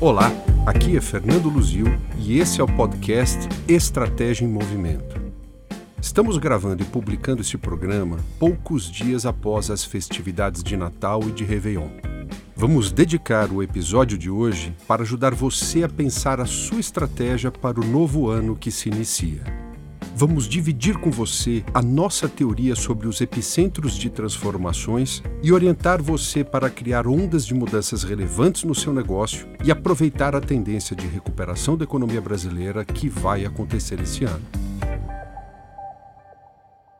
Olá, aqui é Fernando Luzil e esse é o podcast Estratégia em Movimento. Estamos gravando e publicando esse programa poucos dias após as festividades de Natal e de Réveillon. Vamos dedicar o episódio de hoje para ajudar você a pensar a sua estratégia para o novo ano que se inicia vamos dividir com você a nossa teoria sobre os epicentros de transformações e orientar você para criar ondas de mudanças relevantes no seu negócio e aproveitar a tendência de recuperação da economia brasileira que vai acontecer esse ano.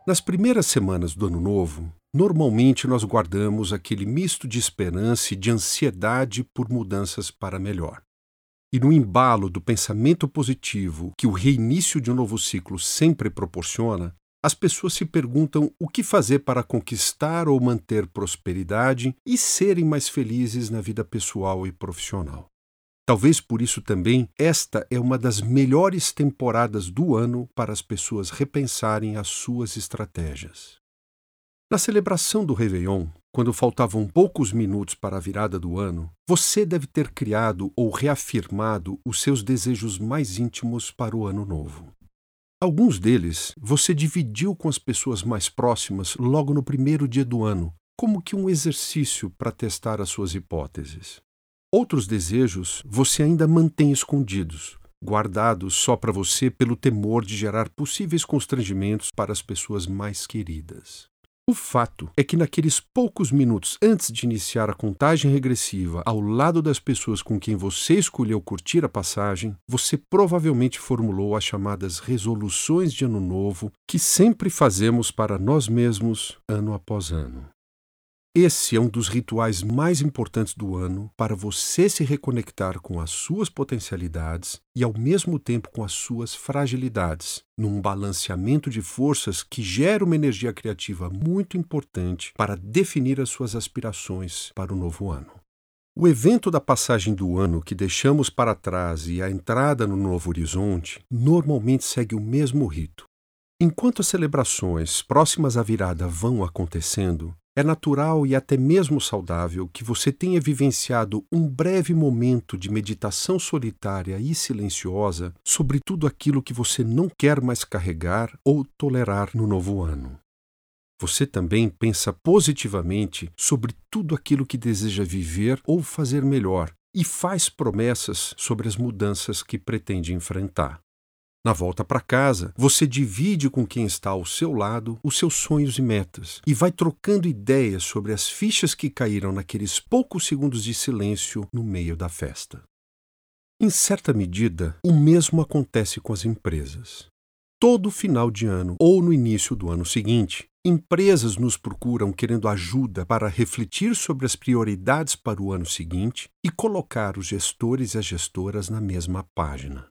Nas primeiras semanas do Ano Novo, normalmente nós guardamos aquele misto de esperança e de ansiedade por mudanças para melhor. E no embalo do pensamento positivo que o reinício de um novo ciclo sempre proporciona, as pessoas se perguntam o que fazer para conquistar ou manter prosperidade e serem mais felizes na vida pessoal e profissional. Talvez por isso também esta é uma das melhores temporadas do ano para as pessoas repensarem as suas estratégias. Na celebração do Réveillon, quando faltavam poucos minutos para a virada do ano, você deve ter criado ou reafirmado os seus desejos mais íntimos para o ano novo. Alguns deles você dividiu com as pessoas mais próximas logo no primeiro dia do ano, como que um exercício para testar as suas hipóteses. Outros desejos você ainda mantém escondidos, guardados só para você pelo temor de gerar possíveis constrangimentos para as pessoas mais queridas. O fato é que naqueles poucos minutos antes de iniciar a contagem regressiva ao lado das pessoas com quem você escolheu curtir a passagem, você provavelmente formulou as chamadas resoluções de ano novo que sempre fazemos para nós mesmos ano após ano. Esse é um dos rituais mais importantes do ano para você se reconectar com as suas potencialidades e, ao mesmo tempo, com as suas fragilidades, num balanceamento de forças que gera uma energia criativa muito importante para definir as suas aspirações para o novo ano. O evento da passagem do ano que deixamos para trás e a entrada no novo horizonte normalmente segue o mesmo rito. Enquanto as celebrações próximas à virada vão acontecendo, é natural e até mesmo saudável que você tenha vivenciado um breve momento de meditação solitária e silenciosa sobre tudo aquilo que você não quer mais carregar ou tolerar no novo ano. Você também pensa positivamente sobre tudo aquilo que deseja viver ou fazer melhor e faz promessas sobre as mudanças que pretende enfrentar. Na volta para casa, você divide com quem está ao seu lado os seus sonhos e metas e vai trocando ideias sobre as fichas que caíram naqueles poucos segundos de silêncio no meio da festa. Em certa medida, o mesmo acontece com as empresas. Todo final de ano ou no início do ano seguinte, empresas nos procuram querendo ajuda para refletir sobre as prioridades para o ano seguinte e colocar os gestores e as gestoras na mesma página.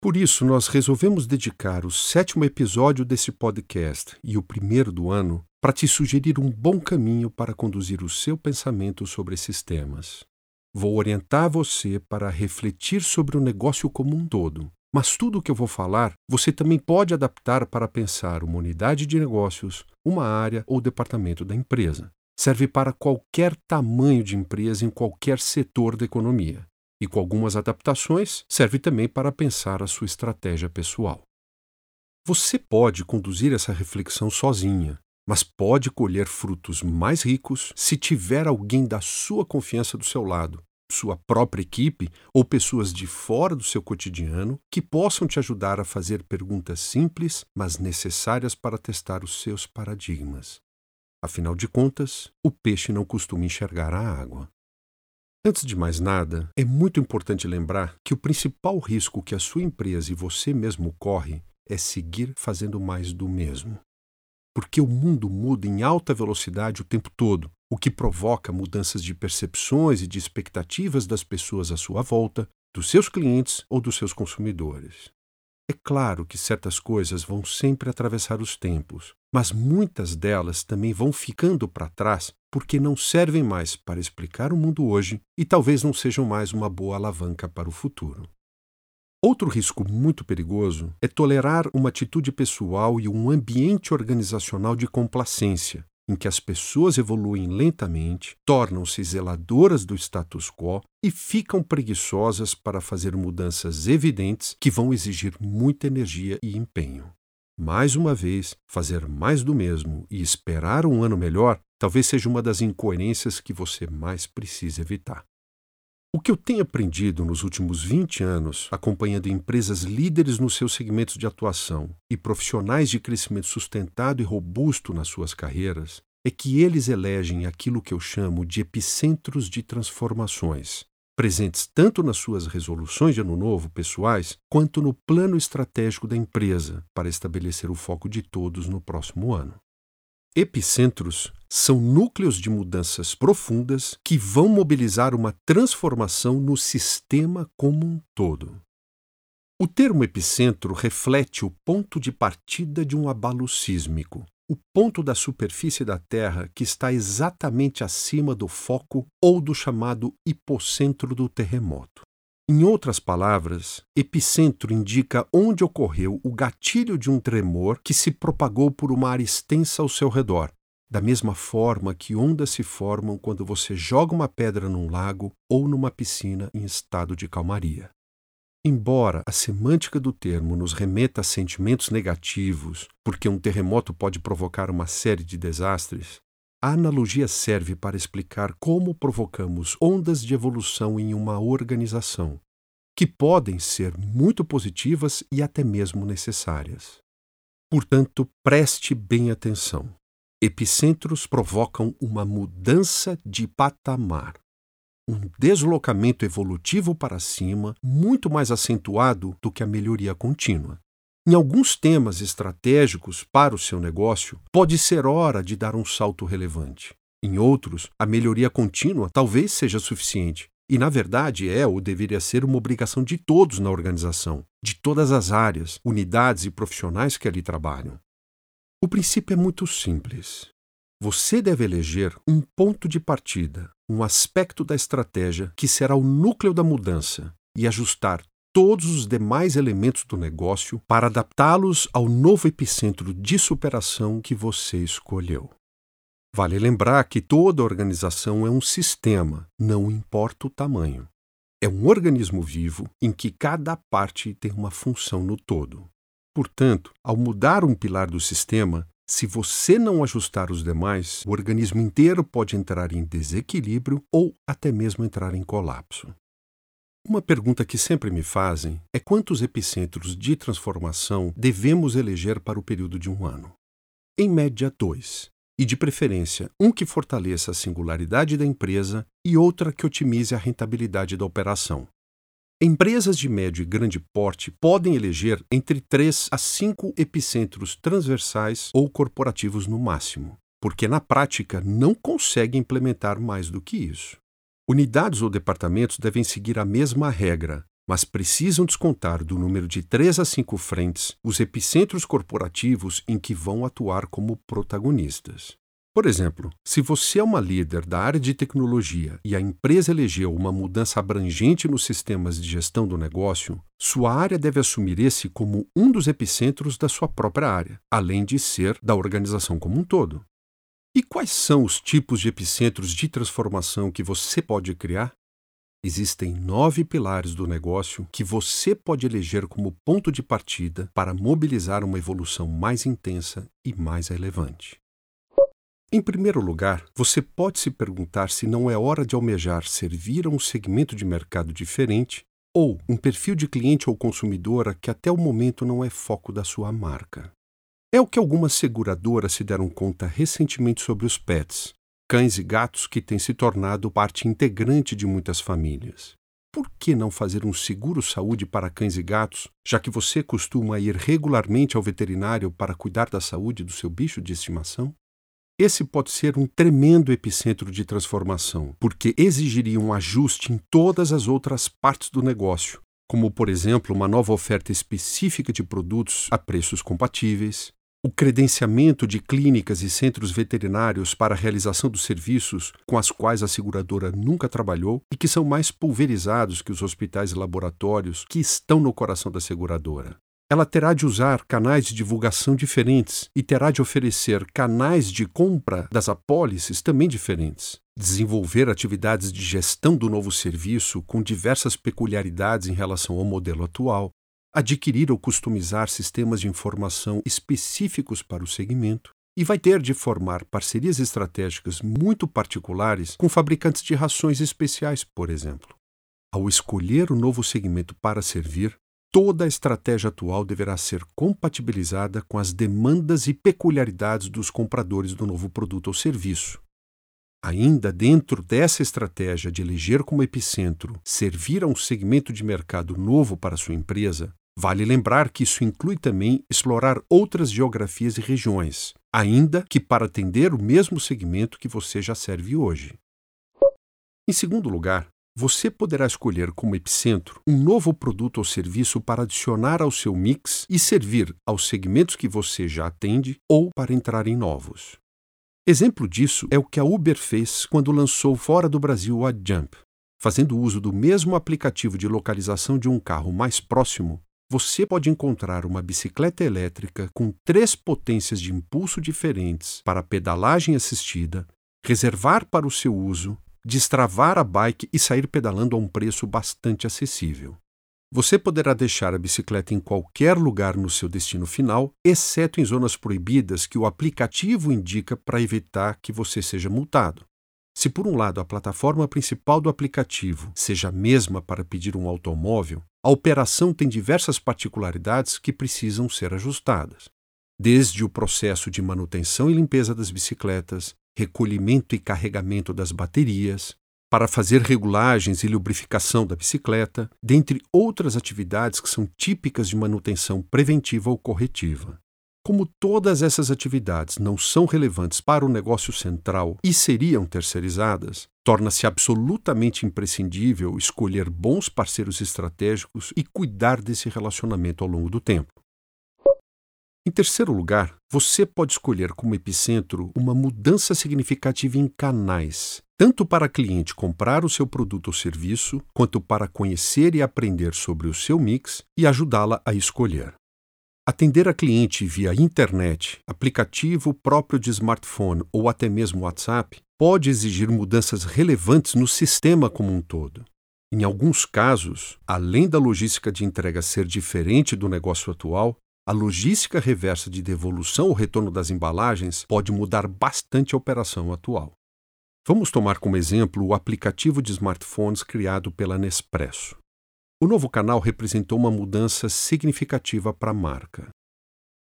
Por isso, nós resolvemos dedicar o sétimo episódio desse podcast e o primeiro do ano para te sugerir um bom caminho para conduzir o seu pensamento sobre esses temas. Vou orientar você para refletir sobre o negócio como um todo, mas tudo o que eu vou falar você também pode adaptar para pensar uma unidade de negócios, uma área ou departamento da empresa. Serve para qualquer tamanho de empresa em qualquer setor da economia e, com algumas adaptações, serve também para pensar a sua estratégia pessoal. Você pode conduzir essa reflexão sozinha, mas pode colher frutos mais ricos se tiver alguém da sua confiança do seu lado, sua própria equipe ou pessoas de fora do seu cotidiano que possam te ajudar a fazer perguntas simples, mas necessárias para testar os seus paradigmas. Afinal de contas, o peixe não costuma enxergar a água. Antes de mais nada, é muito importante lembrar que o principal risco que a sua empresa e você mesmo corre é seguir fazendo mais do mesmo. Porque o mundo muda em alta velocidade o tempo todo, o que provoca mudanças de percepções e de expectativas das pessoas à sua volta, dos seus clientes ou dos seus consumidores. É claro que certas coisas vão sempre atravessar os tempos, mas muitas delas também vão ficando para trás porque não servem mais para explicar o mundo hoje e talvez não sejam mais uma boa alavanca para o futuro. Outro risco muito perigoso é tolerar uma atitude pessoal e um ambiente organizacional de complacência, em que as pessoas evoluem lentamente, tornam-se zeladoras do status quo e ficam preguiçosas para fazer mudanças evidentes que vão exigir muita energia e empenho. Mais uma vez, fazer mais do mesmo e esperar um ano melhor talvez seja uma das incoerências que você mais precisa evitar. O que eu tenho aprendido nos últimos 20 anos, acompanhando empresas líderes nos seus segmentos de atuação e profissionais de crescimento sustentado e robusto nas suas carreiras, é que eles elegem aquilo que eu chamo de epicentros de transformações, presentes tanto nas suas resoluções de ano novo pessoais, quanto no plano estratégico da empresa para estabelecer o foco de todos no próximo ano. Epicentros são núcleos de mudanças profundas que vão mobilizar uma transformação no sistema como um todo. O termo epicentro reflete o ponto de partida de um abalo sísmico, o ponto da superfície da Terra que está exatamente acima do foco ou do chamado hipocentro do terremoto. Em outras palavras, epicentro indica onde ocorreu o gatilho de um tremor que se propagou por uma área extensa ao seu redor, da mesma forma que ondas se formam quando você joga uma pedra num lago ou numa piscina em estado de calmaria. Embora a semântica do termo nos remeta a sentimentos negativos, porque um terremoto pode provocar uma série de desastres, a analogia serve para explicar como provocamos ondas de evolução em uma organização, que podem ser muito positivas e até mesmo necessárias. Portanto, preste bem atenção. Epicentros provocam uma mudança de patamar um deslocamento evolutivo para cima muito mais acentuado do que a melhoria contínua. Em alguns temas estratégicos para o seu negócio, pode ser hora de dar um salto relevante. Em outros, a melhoria contínua talvez seja suficiente. E, na verdade, é ou deveria ser uma obrigação de todos na organização, de todas as áreas, unidades e profissionais que ali trabalham. O princípio é muito simples. Você deve eleger um ponto de partida, um aspecto da estratégia que será o núcleo da mudança e ajustar todos os demais elementos do negócio para adaptá-los ao novo epicentro de superação que você escolheu. Vale lembrar que toda organização é um sistema, não importa o tamanho. É um organismo vivo em que cada parte tem uma função no todo. Portanto, ao mudar um pilar do sistema, se você não ajustar os demais, o organismo inteiro pode entrar em desequilíbrio ou até mesmo entrar em colapso. Uma pergunta que sempre me fazem é quantos epicentros de transformação devemos eleger para o período de um ano. Em média, dois, e de preferência um que fortaleça a singularidade da empresa e outra que otimize a rentabilidade da operação. Empresas de médio e grande porte podem eleger entre 3 a 5 epicentros transversais ou corporativos no máximo, porque na prática não conseguem implementar mais do que isso. Unidades ou departamentos devem seguir a mesma regra, mas precisam descontar do número de 3 a 5 frentes os epicentros corporativos em que vão atuar como protagonistas. Por exemplo, se você é uma líder da área de tecnologia e a empresa elegeu uma mudança abrangente nos sistemas de gestão do negócio, sua área deve assumir esse como um dos epicentros da sua própria área, além de ser da organização como um todo. E quais são os tipos de epicentros de transformação que você pode criar? Existem nove pilares do negócio que você pode eleger como ponto de partida para mobilizar uma evolução mais intensa e mais relevante. Em primeiro lugar, você pode se perguntar se não é hora de almejar servir a um segmento de mercado diferente ou um perfil de cliente ou consumidora que até o momento não é foco da sua marca. É o que algumas seguradoras se deram conta recentemente sobre os pets, cães e gatos que têm se tornado parte integrante de muitas famílias. Por que não fazer um seguro saúde para cães e gatos, já que você costuma ir regularmente ao veterinário para cuidar da saúde do seu bicho de estimação? Esse pode ser um tremendo epicentro de transformação, porque exigiria um ajuste em todas as outras partes do negócio, como, por exemplo, uma nova oferta específica de produtos a preços compatíveis, o credenciamento de clínicas e centros veterinários para a realização dos serviços com as quais a seguradora nunca trabalhou e que são mais pulverizados que os hospitais e laboratórios que estão no coração da seguradora. ela terá de usar canais de divulgação diferentes e terá de oferecer canais de compra das apólices também diferentes. Desenvolver atividades de gestão do novo serviço com diversas peculiaridades em relação ao modelo atual. Adquirir ou customizar sistemas de informação específicos para o segmento. E vai ter de formar parcerias estratégicas muito particulares com fabricantes de rações especiais, por exemplo. Ao escolher o novo segmento para servir, toda a estratégia atual deverá ser compatibilizada com as demandas e peculiaridades dos compradores do novo produto ou serviço. Ainda dentro dessa estratégia de eleger como epicentro servir a um segmento de mercado novo para sua empresa, vale lembrar que isso inclui também explorar outras geografias e regiões, ainda que para atender o mesmo segmento que você já serve hoje. Em segundo lugar, você poderá escolher como epicentro um novo produto ou serviço para adicionar ao seu mix e servir aos segmentos que você já atende ou para entrar em novos. Exemplo disso é o que a Uber fez quando lançou fora do Brasil a Jump. Fazendo uso do mesmo aplicativo de localização de um carro mais próximo, você pode encontrar uma bicicleta elétrica com três potências de impulso diferentes para pedalagem assistida, reservar para o seu uso destravar a bike e sair pedalando a um preço bastante acessível. Você poderá deixar a bicicleta em qualquer lugar no seu destino final, exceto em zonas proibidas que o aplicativo indica para evitar que você seja multado. Se, por um lado, a plataforma principal do aplicativo seja a mesma para pedir um automóvel, a operação tem diversas particularidades que precisam ser ajustadas. Desde o processo de manutenção e limpeza das bicicletas, recolhimento e carregamento das baterias, para fazer regulagens e lubrificação da bicicleta, dentre outras atividades que são típicas de manutenção preventiva ou corretiva. Como todas essas atividades não são relevantes para o negócio central e seriam terceirizadas, torna-se absolutamente imprescindível escolher bons parceiros estratégicos e cuidar desse relacionamento ao longo do tempo. Em terceiro lugar, você pode escolher como epicentro uma mudança significativa em canais, tanto para cliente comprar o seu produto ou serviço, quanto para conhecer e aprender sobre o seu mix e ajudá-la a escolher. Atender a cliente via internet, aplicativo próprio de smartphone ou até mesmo WhatsApp pode exigir mudanças relevantes no sistema como um todo. Em alguns casos, além da logística de entrega ser diferente do negócio atual, a logística reversa de devolução ou retorno das embalagens pode mudar bastante a operação atual. Vamos tomar como exemplo o aplicativo de smartphones criado pela Nespresso. O novo canal representou uma mudança significativa para a marca.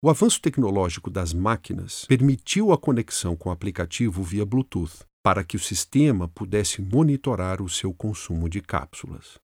O avanço tecnológico das máquinas permitiu a conexão com o aplicativo via Bluetooth, para que o sistema pudesse monitorar o seu consumo de cápsulas.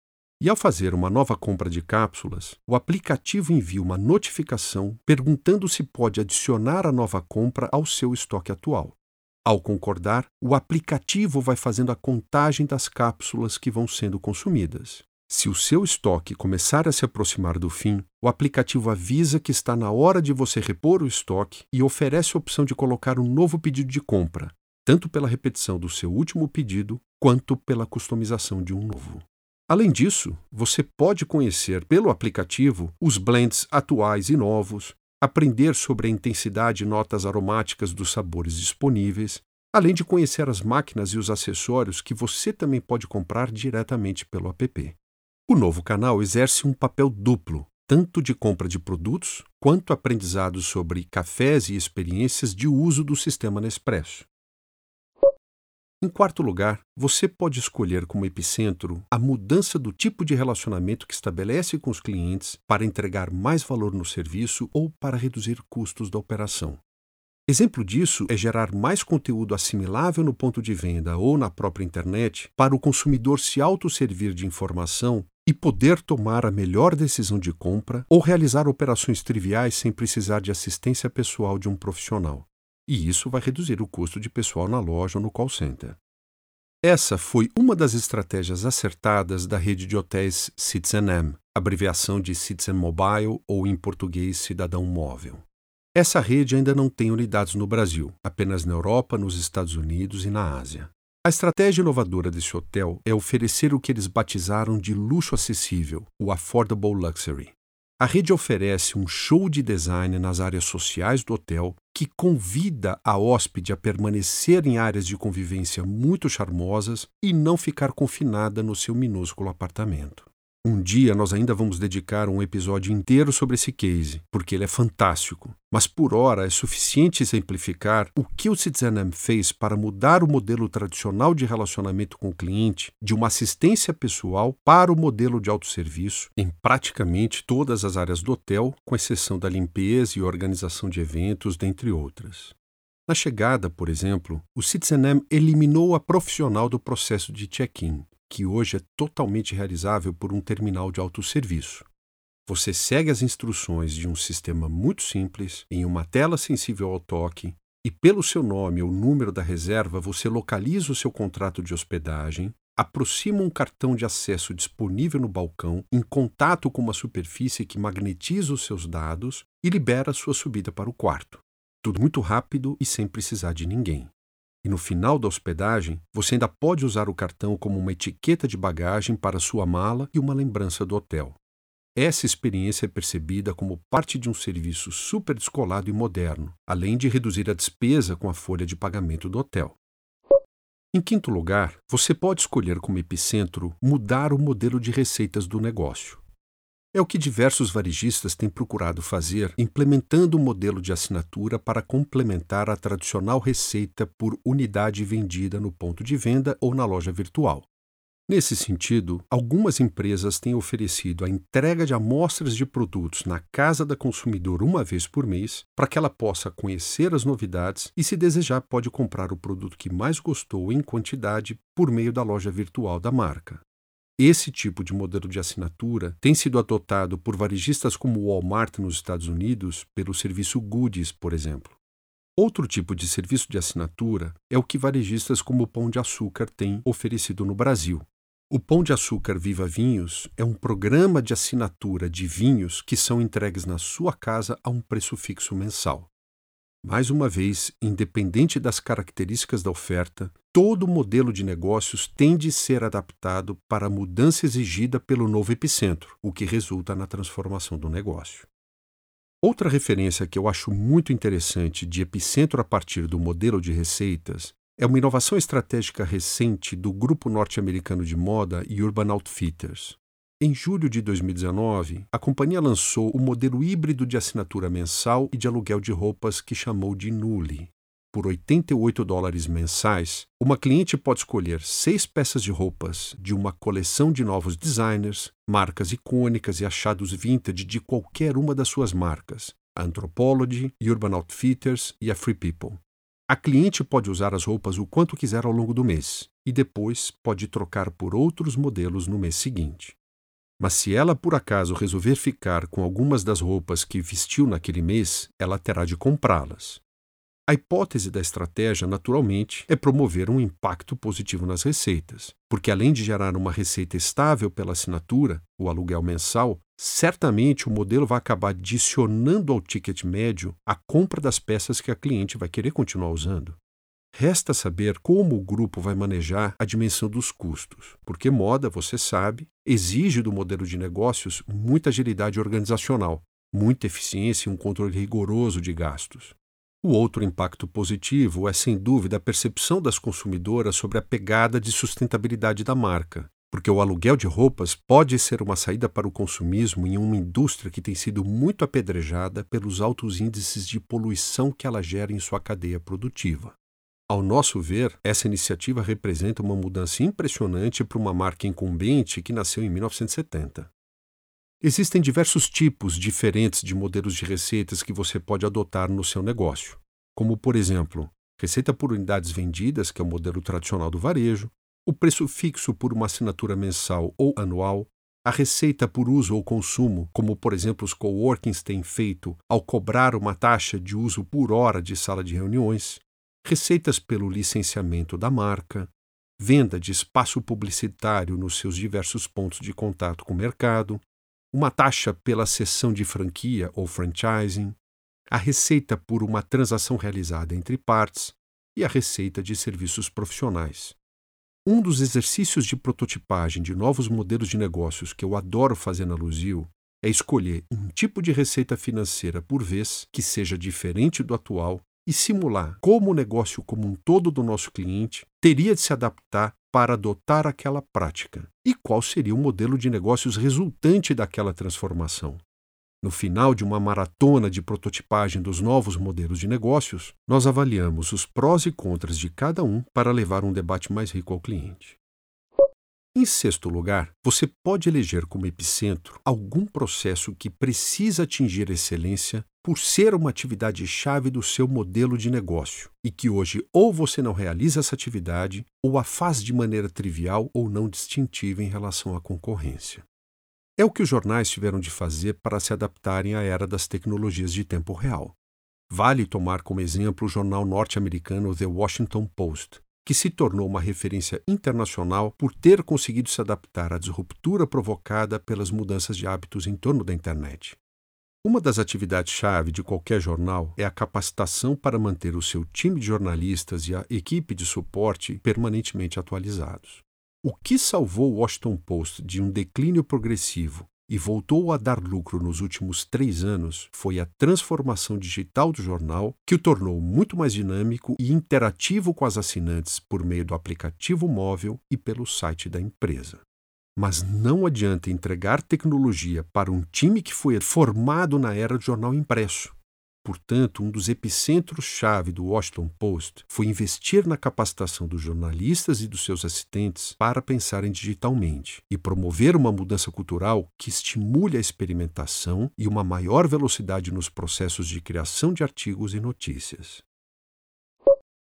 E ao fazer uma nova compra de cápsulas, o aplicativo envia uma notificação perguntando se pode adicionar a nova compra ao seu estoque atual. Ao concordar, o aplicativo vai fazendo a contagem das cápsulas que vão sendo consumidas. Se o seu estoque começar a se aproximar do fim, o aplicativo avisa que está na hora de você repor o estoque e oferece a opção de colocar um novo pedido de compra, tanto pela repetição do seu último pedido quanto pela customização de um novo. Além disso, você pode conhecer pelo aplicativo os blends atuais e novos, aprender sobre a intensidade e notas aromáticas dos sabores disponíveis, além de conhecer as máquinas e os acessórios que você também pode comprar diretamente pelo app. O novo canal exerce um papel duplo, tanto de compra de produtos quanto aprendizado sobre cafés e experiências de uso do sistema Nespresso. Em quarto lugar, você pode escolher como epicentro a mudança do tipo de relacionamento que estabelece com os clientes para entregar mais valor no serviço ou para reduzir custos da operação. Exemplo disso é gerar mais conteúdo assimilável no ponto de venda ou na própria internet para o consumidor se autosservir de informação e poder tomar a melhor decisão de compra ou realizar operações triviais sem precisar de assistência pessoal de um profissional e isso vai reduzir o custo de pessoal na loja ou no call center. Essa foi uma das estratégias acertadas da rede de hotéis Citizen abreviação de Citizen Mobile ou em português Cidadão Móvel. Essa rede ainda não tem unidades no Brasil, apenas na Europa, nos Estados Unidos e na Ásia. A estratégia inovadora desse hotel é oferecer o que eles batizaram de luxo acessível, o Affordable Luxury. A rede oferece um show de design nas áreas sociais do hotel que convida a hóspede a permanecer em áreas de convivência muito charmosas e não ficar confinada no seu minúsculo apartamento. Um dia nós ainda vamos dedicar um episódio inteiro sobre esse case, porque ele é fantástico. Mas por hora é suficiente exemplificar o que o CitizenM fez para mudar o modelo tradicional de relacionamento com o cliente de uma assistência pessoal para o modelo de autosserviço em praticamente todas as áreas do hotel, com exceção da limpeza e organização de eventos, dentre outras. Na chegada, por exemplo, o CitizenM eliminou a profissional do processo de check-in que hoje é totalmente realizável por um terminal de autosserviço. Você segue as instruções de um sistema muito simples, em uma tela sensível ao toque, e pelo seu nome ou número da reserva você localiza o seu contrato de hospedagem, aproxima um cartão de acesso disponível no balcão em contato com uma superfície que magnetiza os seus dados e libera sua subida para o quarto. Tudo muito rápido e sem precisar de ninguém. E no final da hospedagem, você ainda pode usar o cartão como uma etiqueta de bagagem para sua mala e uma lembrança do hotel. Essa experiência é percebida como parte de um serviço super descolado e moderno, além de reduzir a despesa com a folha de pagamento do hotel. Em quinto lugar, você pode escolher como epicentro mudar o modelo de receitas do negócio. É o que diversos varejistas têm procurado fazer, implementando um modelo de assinatura para complementar a tradicional receita por unidade vendida no ponto de venda ou na loja virtual. Nesse sentido, algumas empresas têm oferecido a entrega de amostras de produtos na casa da consumidora uma vez por mês, para que ela possa conhecer as novidades e, se desejar, pode comprar o produto que mais gostou em quantidade por meio da loja virtual da marca. Esse tipo de modelo de assinatura tem sido adotado por varejistas como o Walmart nos Estados Unidos pelo serviço Goodies, por exemplo. Outro tipo de serviço de assinatura é o que varejistas como o Pão de Açúcar têm oferecido no Brasil. O Pão de Açúcar Viva Vinhos é um programa de assinatura de vinhos que são entregues na sua casa a um preço fixo mensal. Mais uma vez, independente das características da oferta, todo modelo de negócios tem de ser adaptado para a mudança exigida pelo novo epicentro, o que resulta na transformação do negócio. Outra referência que eu acho muito interessante de epicentro a partir do modelo de receitas é uma inovação estratégica recente do grupo norte-americano de moda Urban Outfitters. Em julho de 2019, a companhia lançou o modelo híbrido de assinatura mensal e de aluguel de roupas que chamou de Nuli. Por 88 dólares mensais, uma cliente pode escolher seis peças de roupas de uma coleção de novos designers, marcas icônicas e achados vintage de qualquer uma das suas marcas, a Anthropologie, Urban Outfitters e a Free People. A cliente pode usar as roupas o quanto quiser ao longo do mês e depois pode trocar por outros modelos no mês seguinte. Mas se ela por acaso resolver ficar com algumas das roupas que vestiu naquele mês, ela terá de comprá-las. A hipótese da estratégia, naturalmente, é promover um impacto positivo nas receitas, porque além de gerar uma receita estável pela assinatura, o aluguel mensal, certamente o modelo vai acabar adicionando ao ticket médio a compra das peças que a cliente vai querer continuar usando. Resta saber como o grupo vai manejar a dimensão dos custos, porque moda, você sabe, exige do modelo de negócios muita agilidade organizacional, muita eficiência e um controle rigoroso de gastos. O outro impacto positivo é, sem dúvida, a percepção das consumidoras sobre a pegada de sustentabilidade da marca, porque o aluguel de roupas pode ser uma saída para o consumismo em uma indústria que tem sido muito apedrejada pelos altos índices de poluição que ela gera em sua cadeia produtiva. Ao nosso ver, essa iniciativa representa uma mudança impressionante para uma marca incumbente que nasceu em 1970. Existem diversos tipos diferentes de modelos de receitas que você pode adotar no seu negócio, como, por exemplo, receita por unidades vendidas, que é o modelo tradicional do varejo, o preço fixo por uma assinatura mensal ou anual, a receita por uso ou consumo, como por exemplo os coworkings têm feito ao cobrar uma taxa de uso por hora de sala de reuniões, receitas pelo licenciamento da marca, venda de espaço publicitário nos seus diversos pontos de contato com o mercado, uma taxa pela cessão de franquia ou franchising, a receita por uma transação realizada entre partes e a receita de serviços profissionais. Um dos exercícios de prototipagem de novos modelos de negócios que eu adoro fazer na Luzil é escolher um tipo de receita financeira por vez que seja diferente do atual e simular como o negócio como um todo do nosso cliente teria de se adaptar para adotar aquela prática e qual seria o modelo de negócios resultante daquela transformação. No final de uma maratona de prototipagem dos novos modelos de negócios, nós avaliamos os prós e contras de cada um para levar um debate mais rico ao cliente. Em sexto lugar, você pode eleger como epicentro algum processo que precisa atingir excelência por ser uma atividade-chave do seu modelo de negócio e que hoje ou você não realiza essa atividade ou a faz de maneira trivial ou não distintiva em relação à concorrência. É o que os jornais tiveram de fazer para se adaptarem à era das tecnologias de tempo real. Vale tomar como exemplo o jornal norte-americano The Washington Post, que se tornou uma referência internacional por ter conseguido se adaptar à disruptura provocada pelas mudanças de hábitos em torno da internet. Uma das atividades-chave de qualquer jornal é a capacitação para manter o seu time de jornalistas e a equipe de suporte permanentemente atualizados. O que salvou o Washington Post de um declínio progressivo e voltou a dar lucro nos últimos três anos foi a transformação digital do jornal, que o tornou muito mais dinâmico e interativo com as assinantes por meio do aplicativo móvel e pelo site da empresa. Mas não adianta entregar tecnologia para um time que foi formado na era do jornal impresso. Portanto, um dos epicentros-chave do Washington Post foi investir na capacitação dos jornalistas e dos seus assistentes para pensarem digitalmente e promover uma mudança cultural que estimule a experimentação e uma maior velocidade nos processos de criação de artigos e notícias.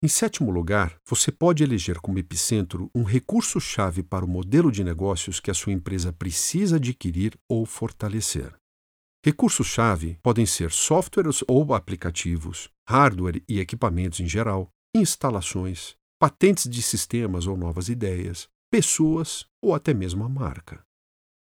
Em sétimo lugar, você pode eleger como epicentro um recurso-chave para o modelo de negócios que a sua empresa precisa adquirir ou fortalecer. Recursos-chave podem ser softwares ou aplicativos, hardware e equipamentos em geral, instalações, patentes de sistemas ou novas ideias, pessoas ou até mesmo a marca.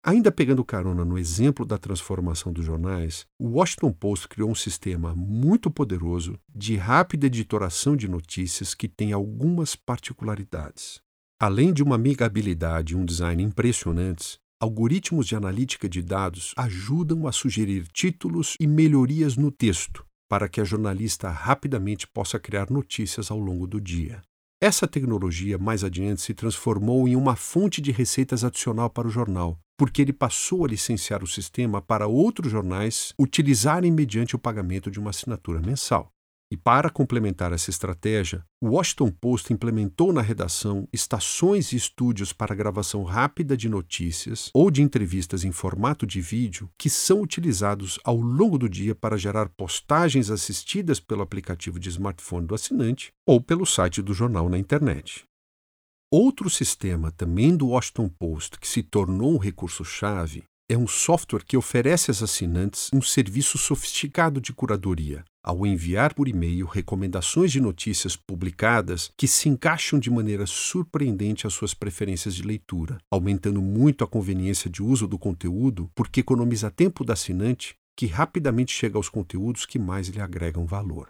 Ainda pegando carona no exemplo da transformação dos jornais, o Washington Post criou um sistema muito poderoso de rápida editoração de notícias que tem algumas particularidades. Além de uma amigabilidade e um design impressionantes, Algoritmos de analítica de dados ajudam a sugerir títulos e melhorias no texto para que a jornalista rapidamente possa criar notícias ao longo do dia. Essa tecnologia mais adiante se transformou em uma fonte de receitas adicional para o jornal, porque ele passou a licenciar o sistema para outros jornais utilizarem mediante o pagamento de uma assinatura mensal. E para complementar essa estratégia, o Washington Post implementou na redação estações e estúdios para gravação rápida de notícias ou de entrevistas em formato de vídeo que são utilizados ao longo do dia para gerar postagens assistidas pelo aplicativo de smartphone do assinante ou pelo site do jornal na internet. Outro sistema, também do Washington Post, que se tornou um recurso-chave, é um software que oferece aos assinantes um serviço sofisticado de curadoria, ao enviar por e-mail recomendações de notícias publicadas que se encaixam de maneira surpreendente às suas preferências de leitura, aumentando muito a conveniência de uso do conteúdo, porque economiza tempo do assinante, que rapidamente chega aos conteúdos que mais lhe agregam valor.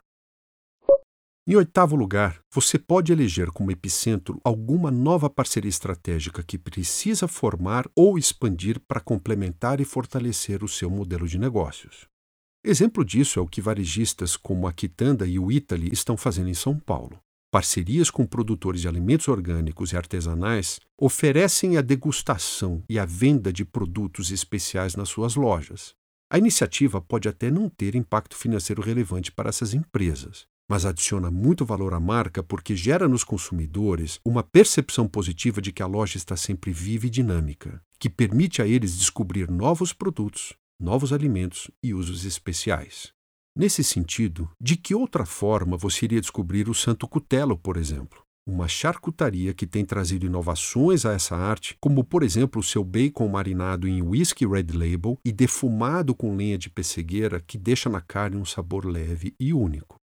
Em oitavo lugar, você pode eleger como epicentro alguma nova parceria estratégica que precisa formar ou expandir para complementar e fortalecer o seu modelo de negócios. Exemplo disso é o que varejistas como a Quitanda e o Italy estão fazendo em São Paulo. Parcerias com produtores de alimentos orgânicos e artesanais oferecem a degustação e a venda de produtos especiais nas suas lojas. A iniciativa pode até não ter impacto financeiro relevante para essas empresas, mas adiciona muito valor à marca porque gera nos consumidores uma percepção positiva de que a loja está sempre viva e dinâmica, que permite a eles descobrir novos produtos, novos alimentos e usos especiais. Nesse sentido, de que outra forma você iria descobrir o Santo Cutelo, por exemplo? Uma charcutaria que tem trazido inovações a essa arte, como por exemplo o seu bacon marinado em whisky red label e defumado com lenha de pessegueira que deixa na carne um sabor leve e único.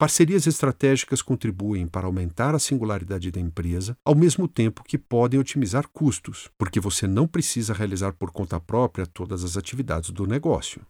Parcerias estratégicas contribuem para aumentar a singularidade da empresa, ao mesmo tempo que podem otimizar custos, porque você não precisa realizar por conta própria todas as atividades do negócio.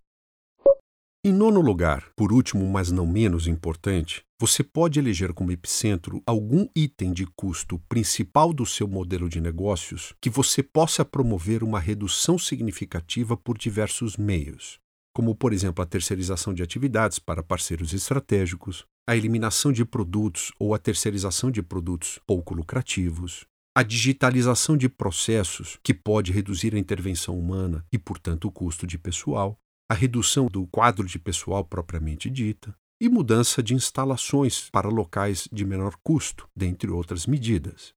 Em nono lugar, por último, mas não menos importante, você pode eleger como epicentro algum item de custo principal do seu modelo de negócios que você possa promover uma redução significativa por diversos meios, como, por exemplo, a terceirização de atividades para parceiros estratégicos, a eliminação de produtos ou a terceirização de produtos pouco lucrativos, a digitalização de processos, que pode reduzir a intervenção humana e, portanto, o custo de pessoal, a redução do quadro de pessoal propriamente dita e mudança de instalações para locais de menor custo, dentre outras medidas.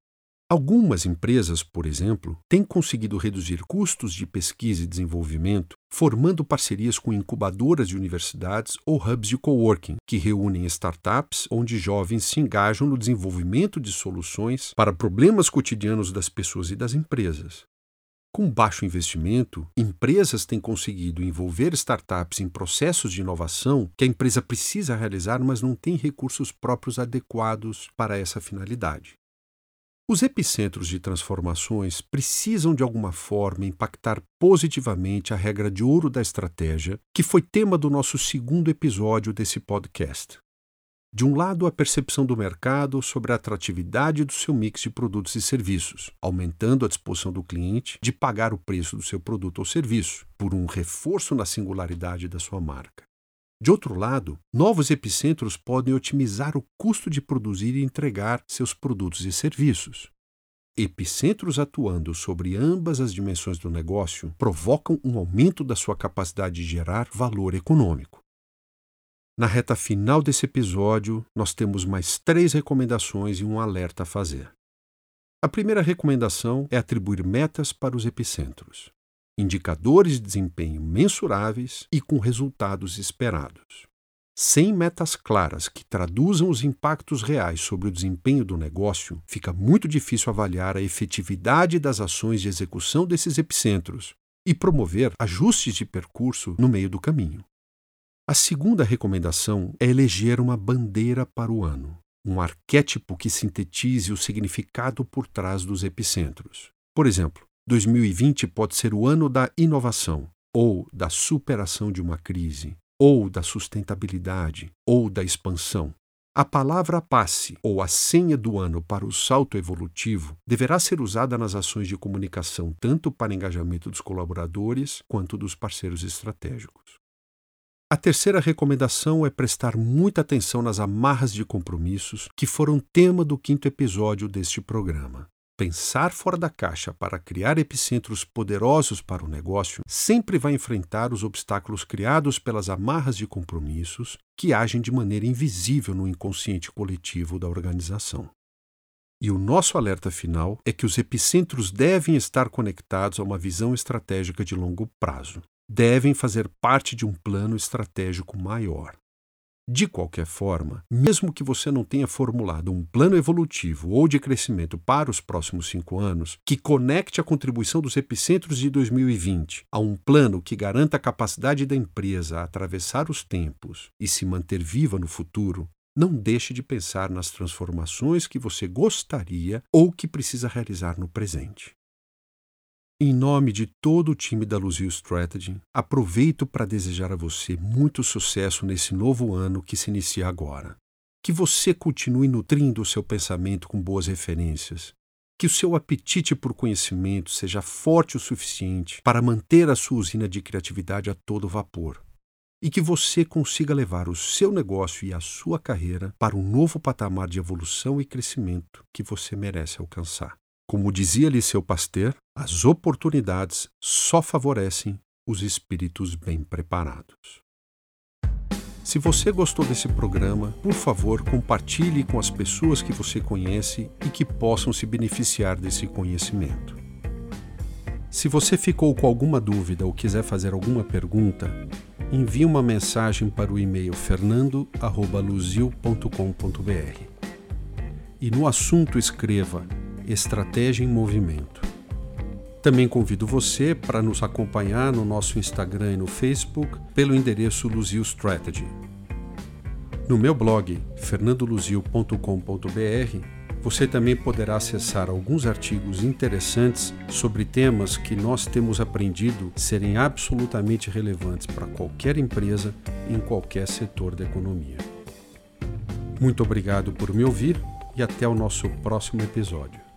Algumas empresas, por exemplo, têm conseguido reduzir custos de pesquisa e desenvolvimento formando parcerias com incubadoras de universidades ou hubs de coworking, que reúnem startups onde jovens se engajam no desenvolvimento de soluções para problemas cotidianos das pessoas e das empresas. Com baixo investimento, empresas têm conseguido envolver startups em processos de inovação que a empresa precisa realizar, mas não tem recursos próprios adequados para essa finalidade. Os epicentros de transformações precisam de alguma forma impactar positivamente a regra de ouro da estratégia, que foi tema do nosso segundo episódio desse podcast. De um lado, a percepção do mercado sobre a atratividade do seu mix de produtos e serviços, aumentando a disposição do cliente de pagar o preço do seu produto ou serviço, por um reforço na singularidade da sua marca. De outro lado, novos epicentros podem otimizar o custo de produzir e entregar seus produtos e serviços. Epicentros atuando sobre ambas as dimensões do negócio provocam um aumento da sua capacidade de gerar valor econômico. Na reta final desse episódio, nós temos mais três recomendações e um alerta a fazer. A primeira recomendação é atribuir metas para os epicentros indicadores de desempenho mensuráveis e com resultados esperados. Sem metas claras que traduzam os impactos reais sobre o desempenho do negócio, fica muito difícil avaliar a efetividade das ações de execução desses epicentros e promover ajustes de percurso no meio do caminho. A segunda recomendação é eleger uma bandeira para o ano, um arquétipo que sintetize o significado por trás dos epicentros. Por exemplo, 2020 pode ser o ano da inovação, ou da superação de uma crise, ou da sustentabilidade, ou da expansão. A palavra passe ou a senha do ano para o salto evolutivo deverá ser usada nas ações de comunicação tanto para engajamento dos colaboradores quanto dos parceiros estratégicos. A terceira recomendação é prestar muita atenção nas amarras de compromissos que foram tema do quinto episódio deste programa. Pensar fora da caixa para criar epicentros poderosos para o negócio sempre vai enfrentar os obstáculos criados pelas amarras de compromissos que agem de maneira invisível no inconsciente coletivo da organização. E o nosso alerta final é que os epicentros devem estar conectados a uma visão estratégica de longo prazo. Devem fazer parte de um plano estratégico maior. De qualquer forma, mesmo que você não tenha formulado um plano evolutivo ou de crescimento para os próximos cinco anos, que conecte a contribuição dos epicentros de 2020 a um plano que garanta a capacidade da empresa a atravessar os tempos e se manter viva no futuro, não deixe de pensar nas transformações que você gostaria ou que precisa realizar no presente. Em nome de todo o time da Luzio Strategy, aproveito para desejar a você muito sucesso nesse novo ano que se inicia agora. Que você continue nutrindo o seu pensamento com boas referências. Que o seu apetite por conhecimento seja forte o suficiente para manter a sua usina de criatividade a todo vapor. E que você consiga levar o seu negócio e a sua carreira para um novo patamar de evolução e crescimento que você merece alcançar. Como dizia-lhe seu pastor, as oportunidades só favorecem os espíritos bem preparados. Se você gostou desse programa, por favor, compartilhe com as pessoas que você conhece e que possam se beneficiar desse conhecimento. Se você ficou com alguma dúvida ou quiser fazer alguma pergunta, envie uma mensagem para o e-mail fernando@luzil.com.br. E no assunto escreva Estratégia em Movimento. Também convido você para nos acompanhar no nosso Instagram e no Facebook pelo endereço Luzio Strategy. No meu blog fernandoluzio.com.br Você também poderá acessar alguns artigos interessantes sobre temas que nós temos aprendido serem absolutamente relevantes para qualquer empresa em qualquer setor da economia. Muito obrigado por me ouvir e até o nosso próximo episódio.